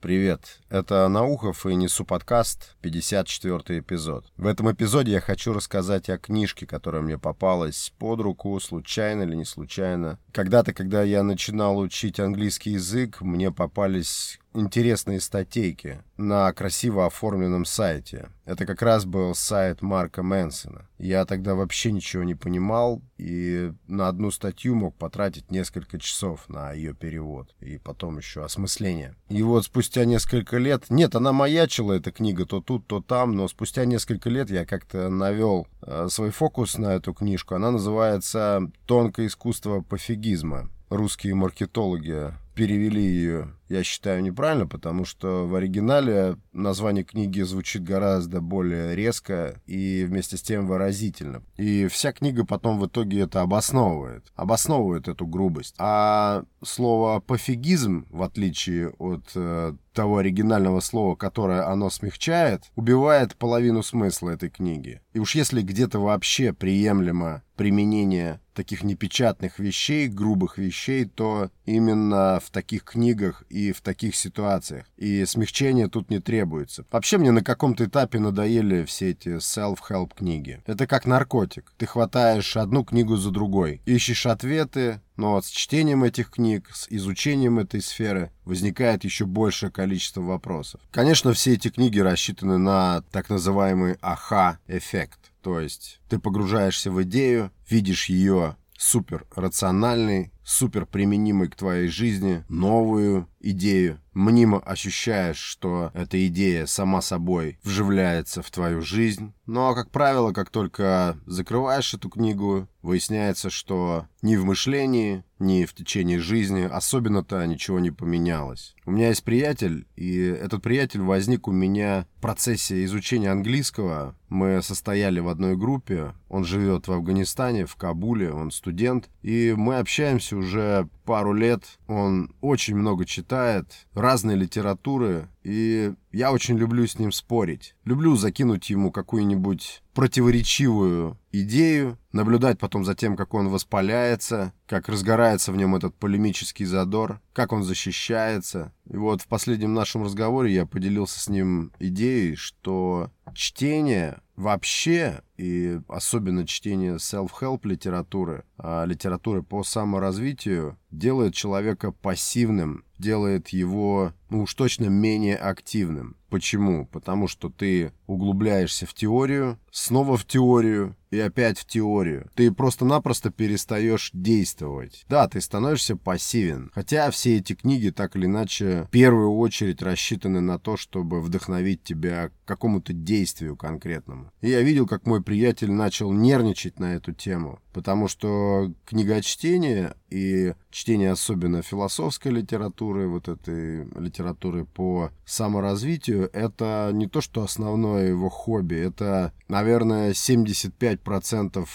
Привет, это Наухов и Несу подкаст, 54 эпизод. В этом эпизоде я хочу рассказать о книжке, которая мне попалась под руку, случайно или не случайно. Когда-то, когда я начинал учить английский язык, мне попались интересные статейки на красиво оформленном сайте. Это как раз был сайт Марка Мэнсона. Я тогда вообще ничего не понимал и на одну статью мог потратить несколько часов на ее перевод и потом еще осмысление. И вот спустя несколько лет, нет, она маячила, эта книга, то тут, то там, но спустя несколько лет я как-то навел э, свой фокус на эту книжку. Она называется «Тонкое искусство пофигизма». Русские маркетологи перевели ее, я считаю, неправильно, потому что в оригинале название книги звучит гораздо более резко и вместе с тем выразительно. И вся книга потом в итоге это обосновывает. Обосновывает эту грубость. А слово «пофигизм», в отличие от э, того оригинального слова, которое оно смягчает, убивает половину смысла этой книги. И уж если где-то вообще приемлемо применение таких непечатных вещей, грубых вещей, то именно в таких книгах и в таких ситуациях. И смягчения тут не требуется. Вообще мне на каком-то этапе надоели все эти self-help книги. Это как наркотик. Ты хватаешь одну книгу за другой, ищешь ответы, но вот с чтением этих книг, с изучением этой сферы возникает еще большее количество вопросов. Конечно, все эти книги рассчитаны на так называемый аха-эффект. То есть ты погружаешься в идею, видишь ее супер рациональной, супер применимой к твоей жизни, новую идею, мнимо ощущаешь, что эта идея сама собой вживляется в твою жизнь. Но, как правило, как только закрываешь эту книгу, выясняется, что ни в мышлении, ни в течение жизни особенно-то ничего не поменялось. У меня есть приятель, и этот приятель возник у меня в процессе изучения английского. Мы состояли в одной группе, он живет в Афганистане, в Кабуле, он студент, и мы общаемся уже пару лет. Он очень много читает, разной литературы, и я очень люблю с ним спорить. Люблю закинуть ему какую-нибудь противоречивую идею, наблюдать потом за тем, как он воспаляется, как разгорается в нем этот полемический задор, как он защищается. И вот в последнем нашем разговоре я поделился с ним идеей, что чтение вообще, и особенно чтение self-help литературы, а литературы по саморазвитию, делает человека пассивным, делает его, ну уж точно, менее активным. Почему? Потому что ты углубляешься в теорию, снова в теорию и опять в теорию. Ты просто-напросто перестаешь действовать. Да, ты становишься пассивен. Хотя все эти книги так или иначе в первую очередь рассчитаны на то, чтобы вдохновить тебя какому-то действию конкретному. И я видел, как мой приятель начал нервничать на эту тему. Потому что книгочтение и чтение особенно философской литературы, вот этой литературы по саморазвитию, это не то, что основное его хобби, это, наверное, 75%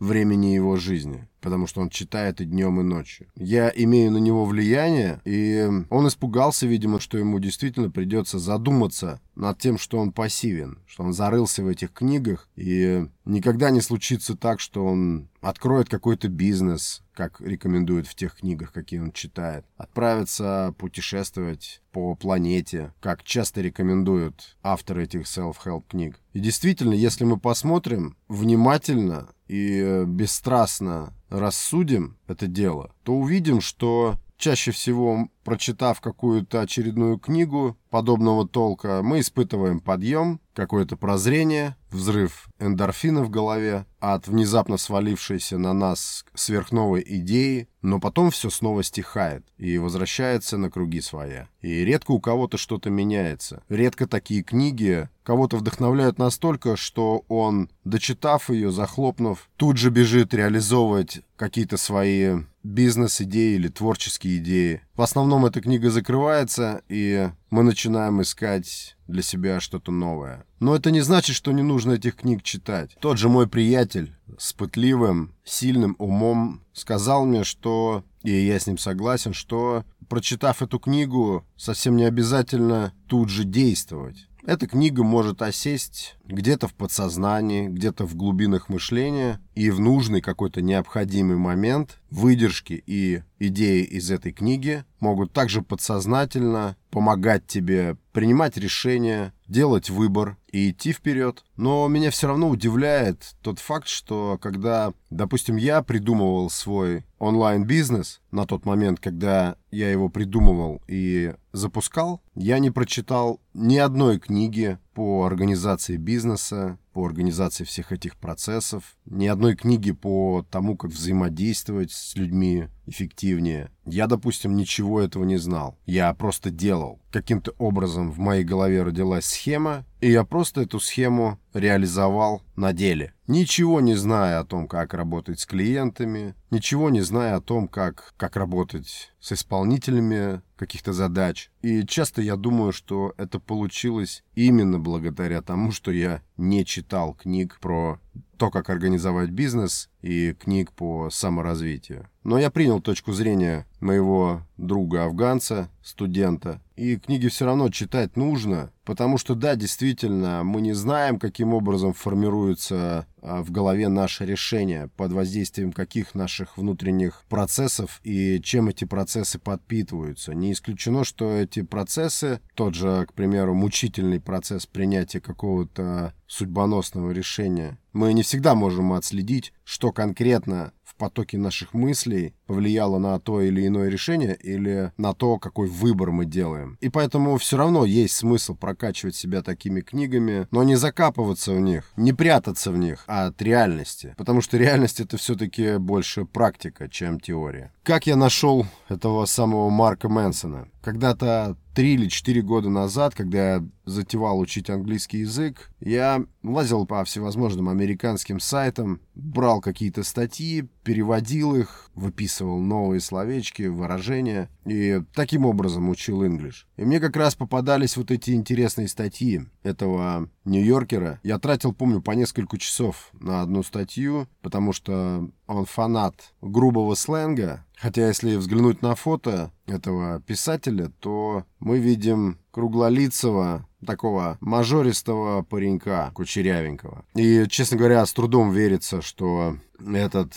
времени его жизни потому что он читает и днем, и ночью. Я имею на него влияние, и он испугался, видимо, что ему действительно придется задуматься над тем, что он пассивен, что он зарылся в этих книгах, и никогда не случится так, что он откроет какой-то бизнес, как рекомендуют в тех книгах, какие он читает, отправится путешествовать по планете, как часто рекомендуют авторы этих self-help книг. И действительно, если мы посмотрим внимательно и бесстрастно рассудим это дело, то увидим, что чаще всего, прочитав какую-то очередную книгу подобного толка, мы испытываем подъем, какое-то прозрение, взрыв эндорфина в голове от внезапно свалившейся на нас сверхновой идеи, но потом все снова стихает и возвращается на круги своя. И редко у кого-то что-то меняется. Редко такие книги кого-то вдохновляют настолько, что он, дочитав ее, захлопнув, тут же бежит реализовывать какие-то свои бизнес-идеи или творческие идеи. В основном эта книга закрывается, и мы начинаем искать для себя что-то новое. Но это не значит, что не нужно этих книг читать. Тот же мой приятель с пытливым, сильным умом сказал мне, что, и я с ним согласен, что, прочитав эту книгу, совсем не обязательно тут же действовать. эта книга может осесть где-то в подсознании, где-то в глубинах мышления, и в нужный какой-то необходимый момент выдержки и идеи из этой книги могут также подсознательно помогать тебе принимать решения, делать выбор и идти вперед. Но меня все равно удивляет тот факт, что когда, допустим, я придумывал свой онлайн-бизнес на тот момент, когда я его придумывал и запускал, я не прочитал ни одной книги по организации бизнеса, по организации всех этих процессов, ни одной книги по тому, как взаимодействовать с людьми эффективнее. Я, допустим, ничего этого не знал. Я просто делал. Каким-то образом в моей голове родилась схема, и я просто эту схему реализовал на деле. Ничего не зная о том, как работать с клиентами, ничего не зная о том, как, как работать с исполнителями каких-то задач. И часто я думаю, что это получилось именно благодаря тому, что я не читал книг про то, как организовать бизнес, и книг по саморазвитию. Но я принял точку зрения моего друга-афганца, студента, и книги все равно читать нужно, потому что, да, действительно, мы не знаем, каким образом формируется а, в голове наше решение, под воздействием каких наших внутренних процессов и чем эти процессы подпитываются. Не исключено, что эти процессы, тот же, к примеру, мучительный процесс принятия какого-то судьбоносного решения, мы не всегда можем отследить, что конкретно в потоке наших мыслей повлияло на то или иное решение или на то, какой выбор мы делаем. И поэтому все равно есть смысл прокачивать себя такими книгами, но не закапываться в них, не прятаться в них от реальности. Потому что реальность это все-таки больше практика, чем теория. Как я нашел этого самого Марка Мэнсона? Когда-то три или четыре года назад, когда я затевал учить английский язык, я лазил по всевозможным американским сайтам, брал какие-то статьи, переводил их, выписывал новые словечки, выражения, и таким образом учил English. И мне как раз попадались вот эти интересные статьи этого Нью-Йоркера. Я тратил, помню, по несколько часов на одну статью, потому что он фанат грубого сленга, Хотя, если взглянуть на фото этого писателя, то мы видим круглолицего, такого мажористого паренька, кучерявенького. И, честно говоря, с трудом верится, что этот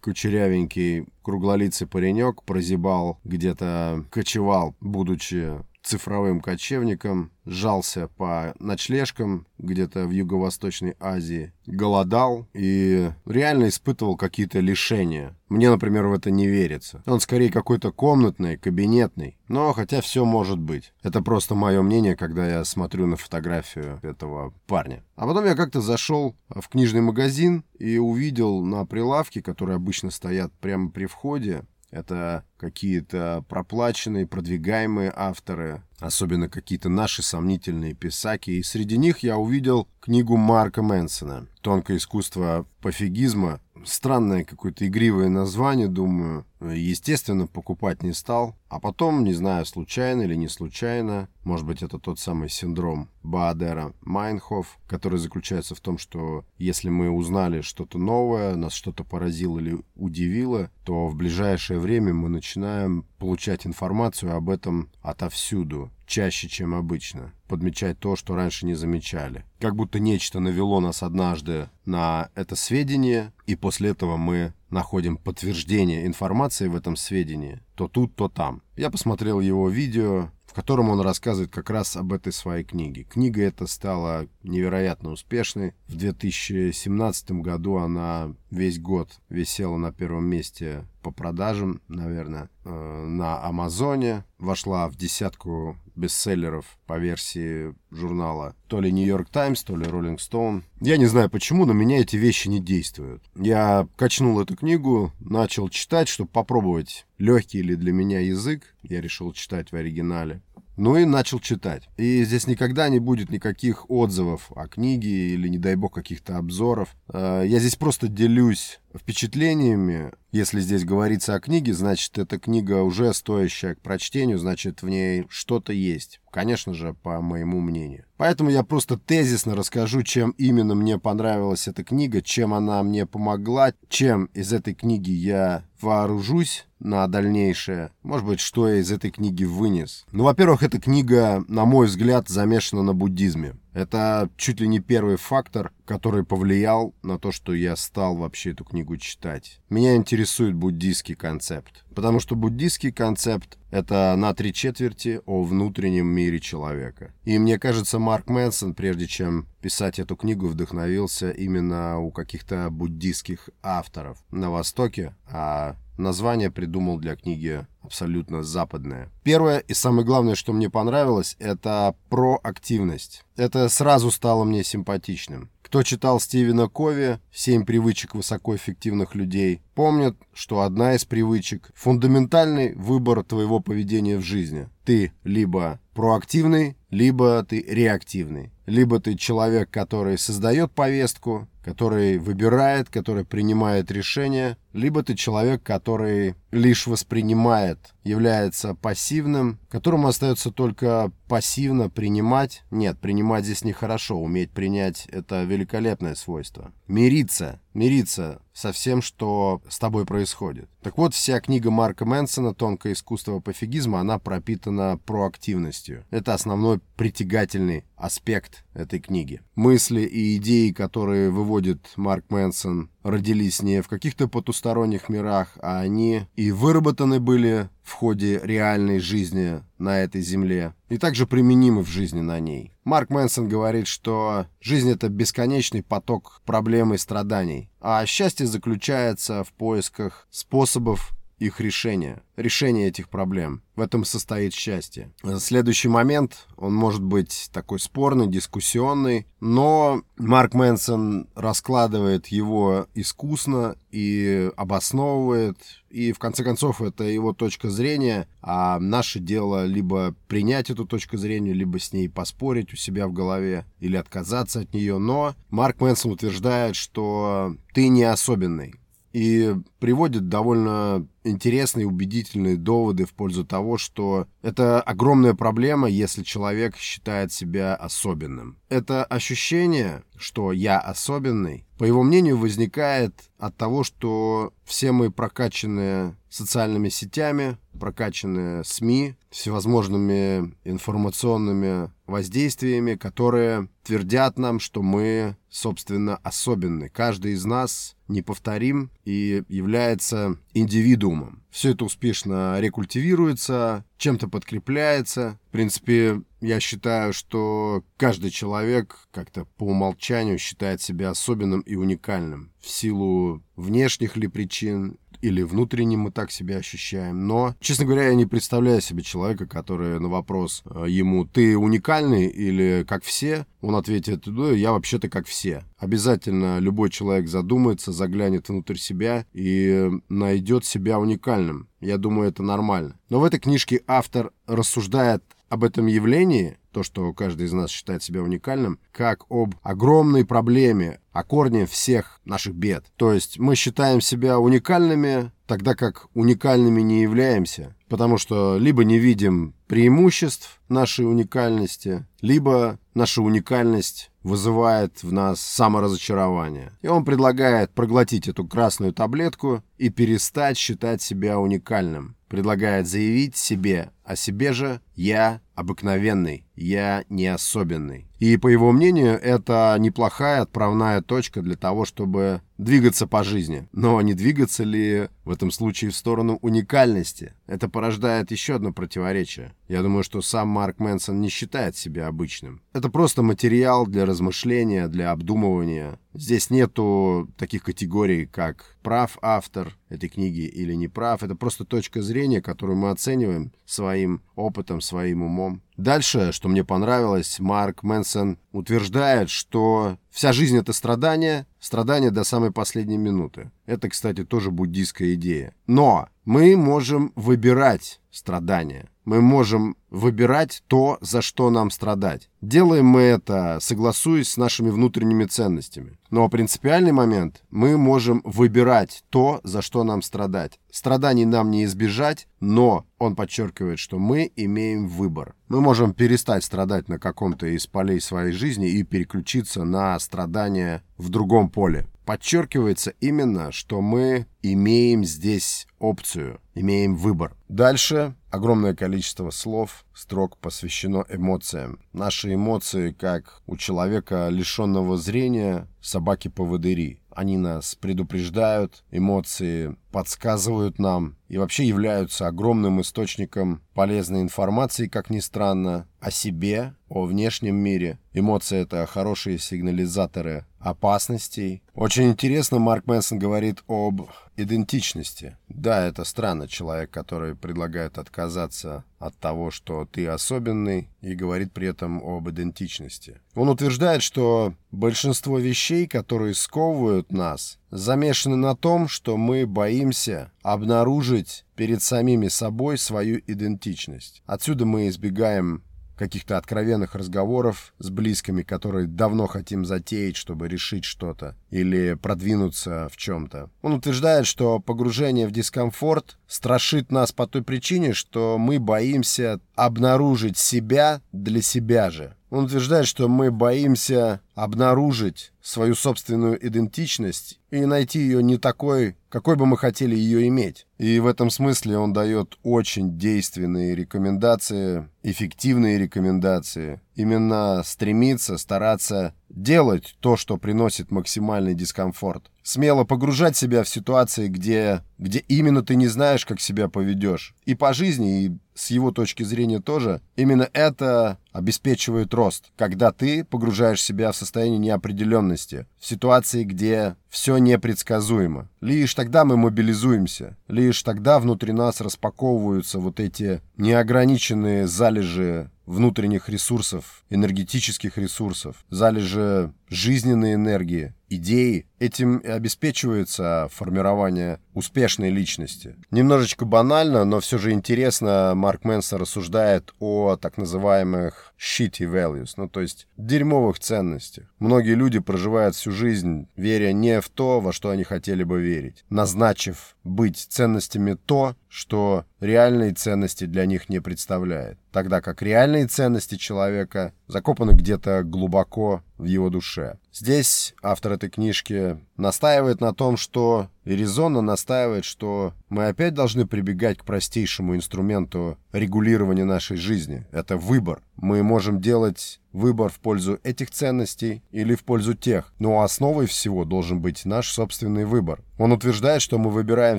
кучерявенький круглолицый паренек прозябал где-то, кочевал, будучи цифровым кочевником, жался по ночлежкам где-то в Юго-Восточной Азии, голодал и реально испытывал какие-то лишения. Мне, например, в это не верится. Он скорее какой-то комнатный, кабинетный. Но хотя все может быть. Это просто мое мнение, когда я смотрю на фотографию этого парня. А потом я как-то зашел в книжный магазин и увидел на прилавке, которые обычно стоят прямо при входе, это какие-то проплаченные, продвигаемые авторы, особенно какие-то наши сомнительные писаки. И среди них я увидел книгу Марка Мэнсона «Тонкое искусство пофигизма». Странное какое-то игривое название, думаю. Естественно, покупать не стал. А потом, не знаю, случайно или не случайно, может быть, это тот самый синдром Баадера Майнхоф, который заключается в том, что если мы узнали что-то новое, нас что-то поразило или удивило, то в ближайшее время мы начинаем получать информацию об этом отовсюду, чаще, чем обычно, подмечать то, что раньше не замечали. Как будто нечто навело нас однажды на это сведение, и после этого мы находим подтверждение информации в этом сведении, то тут, то там. Я посмотрел его видео, в котором он рассказывает как раз об этой своей книге. Книга эта стала невероятно успешной. В 2017 году она весь год висела на первом месте по продажам, наверное, э, на Амазоне. Вошла в десятку бестселлеров по версии журнала то ли York Times, то ли Rolling Stone. Я не знаю почему, но меня эти вещи не действуют. Я качнул эту книгу, начал читать, чтобы попробовать, легкий ли для меня язык. Я решил читать в оригинале. Ну и начал читать. И здесь никогда не будет никаких отзывов о книге или, не дай бог, каких-то обзоров. Э, я здесь просто делюсь впечатлениями. Если здесь говорится о книге, значит, эта книга уже стоящая к прочтению, значит, в ней что-то есть. Конечно же, по моему мнению. Поэтому я просто тезисно расскажу, чем именно мне понравилась эта книга, чем она мне помогла, чем из этой книги я вооружусь на дальнейшее. Может быть, что я из этой книги вынес. Ну, во-первых, эта книга, на мой взгляд, замешана на буддизме. Это чуть ли не первый фактор, который повлиял на то, что я стал вообще эту книгу читать. Меня интересует буддийский концепт, потому что буддийский концепт — это на три четверти о внутреннем мире человека. И мне кажется, Марк Мэнсон, прежде чем писать эту книгу, вдохновился именно у каких-то буддийских авторов на Востоке, а название придумал для книги абсолютно западное. Первое и самое главное, что мне понравилось, это проактивность. Это сразу стало мне симпатичным. Кто читал Стивена Кови «Семь привычек высокоэффективных людей», помнит, что одна из привычек – фундаментальный выбор твоего поведения в жизни. Ты либо проактивный, либо ты реактивный. Либо ты человек, который создает повестку, который выбирает, который принимает решения, либо ты человек, который лишь воспринимает, является пассивным, которому остается только пассивно принимать. Нет, принимать здесь нехорошо, уметь принять – это великолепное свойство. Мириться, мириться со всем, что с тобой происходит. Так вот, вся книга Марка Мэнсона «Тонкое искусство пофигизма», она пропитана проактивностью. Это основной притягательный аспект этой книги. Мысли и идеи, которые выводит Марк Мэнсон, родились не в каких-то потусторонних мирах, а они и выработаны были в ходе реальной жизни на этой земле и также применимы в жизни на ней. Марк Мэнсон говорит, что жизнь — это бесконечный поток проблем и страданий, а счастье заключается в поисках способов их решения, решения этих проблем. В этом состоит счастье. Следующий момент, он может быть такой спорный, дискуссионный, но Марк Мэнсон раскладывает его искусно и обосновывает, и в конце концов это его точка зрения, а наше дело либо принять эту точку зрения, либо с ней поспорить у себя в голове, или отказаться от нее, но Марк Мэнсон утверждает, что ты не особенный, и приводит довольно интересные убедительные доводы в пользу того, что это огромная проблема, если человек считает себя особенным. Это ощущение, что я особенный, по его мнению, возникает от того, что все мы прокачанные социальными сетями, прокачанные СМИ, всевозможными информационными воздействиями, которые твердят нам, что мы, собственно, особенны. Каждый из нас неповторим и является индивидуумом. Все это успешно рекультивируется, чем-то подкрепляется. В принципе, я считаю, что каждый человек как-то по умолчанию считает себя особенным и уникальным в силу внешних ли причин или внутренне мы так себя ощущаем. Но, честно говоря, я не представляю себе человека, который на вопрос э, ему «ты уникальный или как все?» он ответит «да, я вообще-то как все». Обязательно любой человек задумается, заглянет внутрь себя и найдет себя уникальным. Я думаю, это нормально. Но в этой книжке автор рассуждает об этом явлении, то, что каждый из нас считает себя уникальным, как об огромной проблеме, о корне всех наших бед. То есть мы считаем себя уникальными, тогда как уникальными не являемся, потому что либо не видим преимуществ нашей уникальности, либо наша уникальность вызывает в нас саморазочарование. И он предлагает проглотить эту красную таблетку и перестать считать себя уникальным. Предлагает заявить себе о себе же «я обыкновенный, я не особенный». И, по его мнению, это неплохая отправная точка для того, чтобы двигаться по жизни. Но не двигаться ли в этом случае в сторону уникальности? Это порождает еще одно противоречие. Я думаю, что сам Марк Мэнсон не считает себя обычным. Это просто материал для размышления, для обдумывания. Здесь нету таких категорий, как прав автор этой книги или не прав. Это просто точка зрения, которую мы оцениваем своим опытом, своим умом. Дальше, что мне понравилось, Марк Мэнсон утверждает, что вся жизнь — это страдание, страдание до самой последней минуты. Это, кстати, тоже буддийская идея. Но мы можем выбирать страдания. Мы можем выбирать то, за что нам страдать. Делаем мы это, согласуясь с нашими внутренними ценностями. Но принципиальный момент – мы можем выбирать то, за что нам страдать. Страданий нам не избежать, но он подчеркивает, что мы имеем выбор. Мы можем перестать страдать на каком-то из полей своей жизни и переключиться на страдания в другом поле. Подчеркивается именно, что мы имеем здесь опцию, имеем выбор. Дальше огромное количество слов, строк посвящено эмоциям. Наши эмоции, как у человека, лишенного зрения, собаки-поводыри. Они нас предупреждают, эмоции подсказывают нам и вообще являются огромным источником полезной информации, как ни странно, о себе, о внешнем мире. Эмоции — это хорошие сигнализаторы опасностей. Очень интересно, Марк Мэнсон говорит об идентичности. Да, это странно, человек, который предлагает отказаться от того, что ты особенный, и говорит при этом об идентичности. Он утверждает, что большинство вещей, которые сковывают нас, замешаны на том, что мы боимся обнаружить перед самими собой свою идентичность. Отсюда мы избегаем каких-то откровенных разговоров с близкими, которые давно хотим затеять, чтобы решить что-то или продвинуться в чем-то. Он утверждает, что погружение в дискомфорт страшит нас по той причине, что мы боимся обнаружить себя для себя же. Он утверждает, что мы боимся обнаружить свою собственную идентичность и найти ее не такой, какой бы мы хотели ее иметь. И в этом смысле он дает очень действенные рекомендации, эффективные рекомендации. Именно стремиться, стараться делать то, что приносит максимальный дискомфорт. Смело погружать себя в ситуации, где, где именно ты не знаешь, как себя поведешь. И по жизни, и с его точки зрения тоже, именно это обеспечивает рост, когда ты погружаешь себя в состояние неопределенности, в ситуации, где все непредсказуемо. Лишь тогда мы мобилизуемся, лишь тогда внутри нас распаковываются вот эти неограниченные залежи внутренних ресурсов, энергетических ресурсов, залежи жизненной энергии, идеи. Этим обеспечивается формирование успешной личности. Немножечко банально, но все же интересно, Марк Мэнсон рассуждает о так называемых shitty values, ну то есть дерьмовых ценностях. Многие люди проживают всю жизнь, веря не в то, во что они хотели бы верить, назначив быть ценностями то, что реальные ценности для них не представляет, тогда как реальные ценности человека закопаны где-то глубоко в его душе. Здесь автор этой книжки настаивает на том, что и резонно настаивает, что мы опять должны прибегать к простейшему инструменту регулирования нашей жизни. Это выбор. Мы можем делать выбор в пользу этих ценностей или в пользу тех. Но основой всего должен быть наш собственный выбор. Он утверждает, что мы выбираем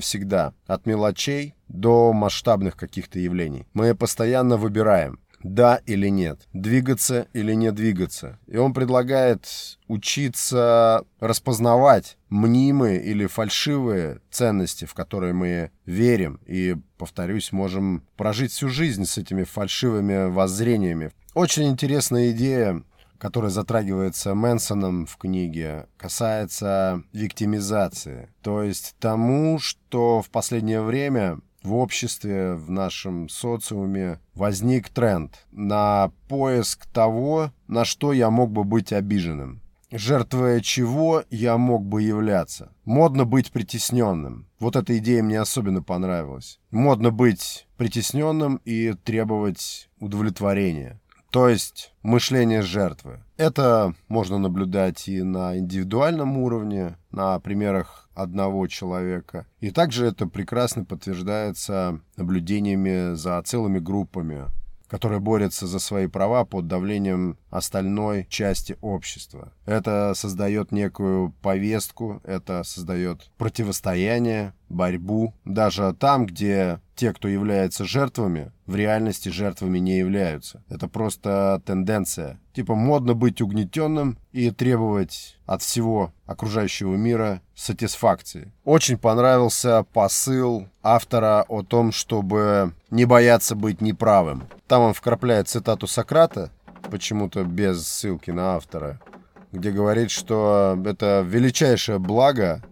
всегда, от мелочей до масштабных каких-то явлений. Мы постоянно выбираем да или нет, двигаться или не двигаться. И он предлагает учиться распознавать мнимые или фальшивые ценности, в которые мы верим, и, повторюсь, можем прожить всю жизнь с этими фальшивыми воззрениями. Очень интересная идея которая затрагивается Мэнсоном в книге, касается виктимизации. То есть тому, что в последнее время в обществе, в нашем социуме возник тренд на поиск того, на что я мог бы быть обиженным. Жертвуя чего я мог бы являться. Модно быть притесненным. Вот эта идея мне особенно понравилась. Модно быть притесненным и требовать удовлетворения. То есть мышление жертвы. Это можно наблюдать и на индивидуальном уровне, на примерах одного человека. И также это прекрасно подтверждается наблюдениями за целыми группами, которые борются за свои права под давлением остальной части общества. Это создает некую повестку, это создает противостояние, борьбу. Даже там, где те, кто является жертвами, в реальности жертвами не являются. Это просто тенденция. Типа модно быть угнетенным и требовать от всего окружающего мира сатисфакции. Очень понравился посыл автора о том, чтобы не бояться быть неправым. Там он вкрапляет цитату Сократа, почему-то без ссылки на автора, где говорит, что это величайшее благо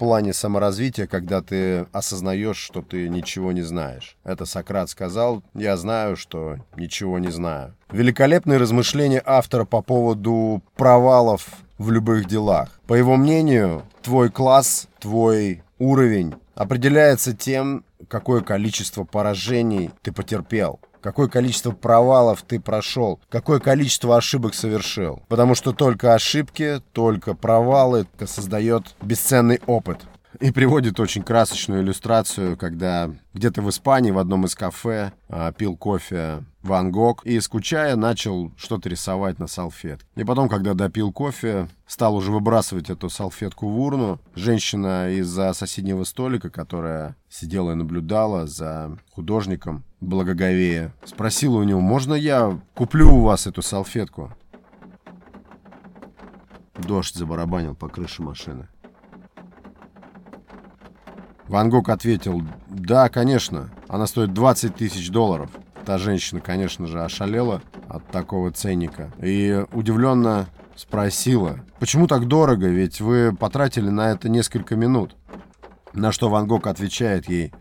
плане саморазвития, когда ты осознаешь, что ты ничего не знаешь. Это Сократ сказал, я знаю, что ничего не знаю. Великолепные размышления автора по поводу провалов в любых делах. По его мнению, твой класс, твой уровень определяется тем, какое количество поражений ты потерпел какое количество провалов ты прошел, какое количество ошибок совершил. Потому что только ошибки, только провалы создает бесценный опыт. И приводит очень красочную иллюстрацию, когда где-то в Испании в одном из кафе а, пил кофе Ван Гог и, скучая, начал что-то рисовать на салфетке. И потом, когда допил кофе, стал уже выбрасывать эту салфетку в урну. Женщина из-за соседнего столика, которая сидела и наблюдала за художником, благоговея, спросила у него, можно я куплю у вас эту салфетку? Дождь забарабанил по крыше машины. Ван Гог ответил, да, конечно, она стоит 20 тысяч долларов. Та женщина, конечно же, ошалела от такого ценника и удивленно спросила, почему так дорого, ведь вы потратили на это несколько минут. На что Ван Гог отвечает ей,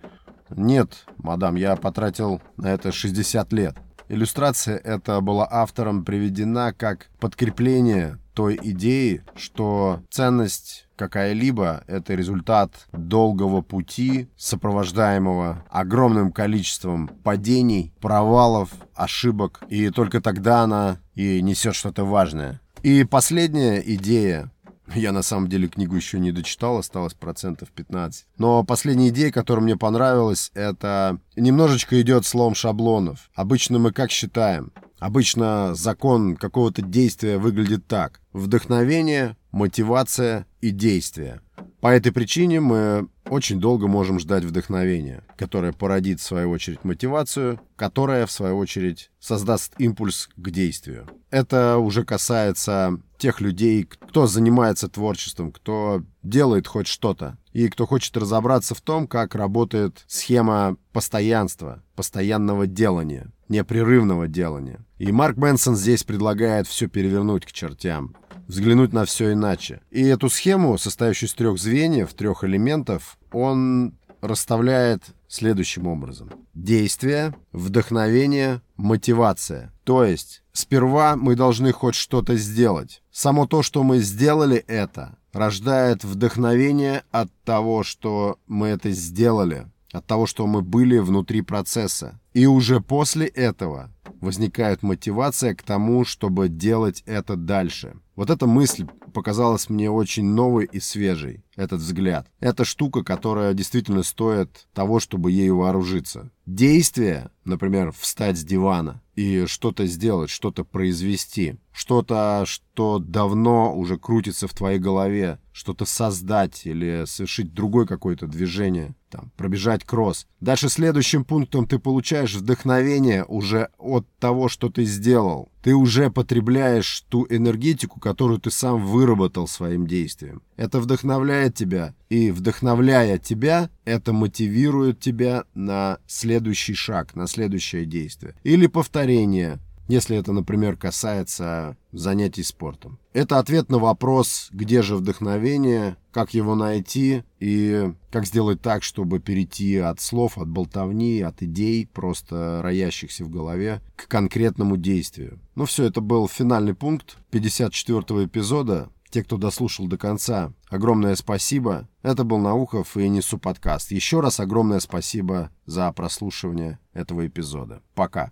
нет, мадам, я потратил на это 60 лет. Иллюстрация эта была автором приведена как подкрепление той идеи, что ценность какая-либо — это результат долгого пути, сопровождаемого огромным количеством падений, провалов, ошибок, и только тогда она и несет что-то важное. И последняя идея, я на самом деле книгу еще не дочитал, осталось процентов 15. Но последняя идея, которая мне понравилась, это немножечко идет слом шаблонов. Обычно мы как считаем? Обычно закон какого-то действия выглядит так. Вдохновение, мотивация и действие. По этой причине мы очень долго можем ждать вдохновения, которое породит, в свою очередь, мотивацию, которая, в свою очередь, создаст импульс к действию. Это уже касается тех людей, кто занимается творчеством, кто делает хоть что-то, и кто хочет разобраться в том, как работает схема постоянства, постоянного делания, непрерывного делания. И Марк Мэнсон здесь предлагает все перевернуть к чертям взглянуть на все иначе. И эту схему, состоящую из трех звеньев, трех элементов, он расставляет следующим образом. Действие, вдохновение, мотивация. То есть, сперва мы должны хоть что-то сделать. Само то, что мы сделали это, рождает вдохновение от того, что мы это сделали, от того, что мы были внутри процесса. И уже после этого возникает мотивация к тому, чтобы делать это дальше. Вот эта мысль показалась мне очень новой и свежей, этот взгляд. Это штука, которая действительно стоит того, чтобы ею вооружиться. Действие, например, встать с дивана и что-то сделать, что-то произвести, что-то, что давно уже крутится в твоей голове, что-то создать или совершить другое какое-то движение, там, пробежать кросс. Дальше следующим пунктом ты получаешь вдохновение уже от того, что ты сделал. Ты уже потребляешь ту энергетику, которую ты сам выработал своим действием. Это вдохновляет тебя, и вдохновляя тебя, это мотивирует тебя на следующий шаг, на следующее действие. Или повторение, если это, например, касается занятий спортом. Это ответ на вопрос, где же вдохновение, как его найти и как сделать так, чтобы перейти от слов, от болтовни, от идей, просто роящихся в голове, к конкретному действию. Ну все, это был финальный пункт 54 эпизода. Те, кто дослушал до конца, огромное спасибо. Это был Наухов и Несу подкаст. Еще раз огромное спасибо за прослушивание этого эпизода. Пока.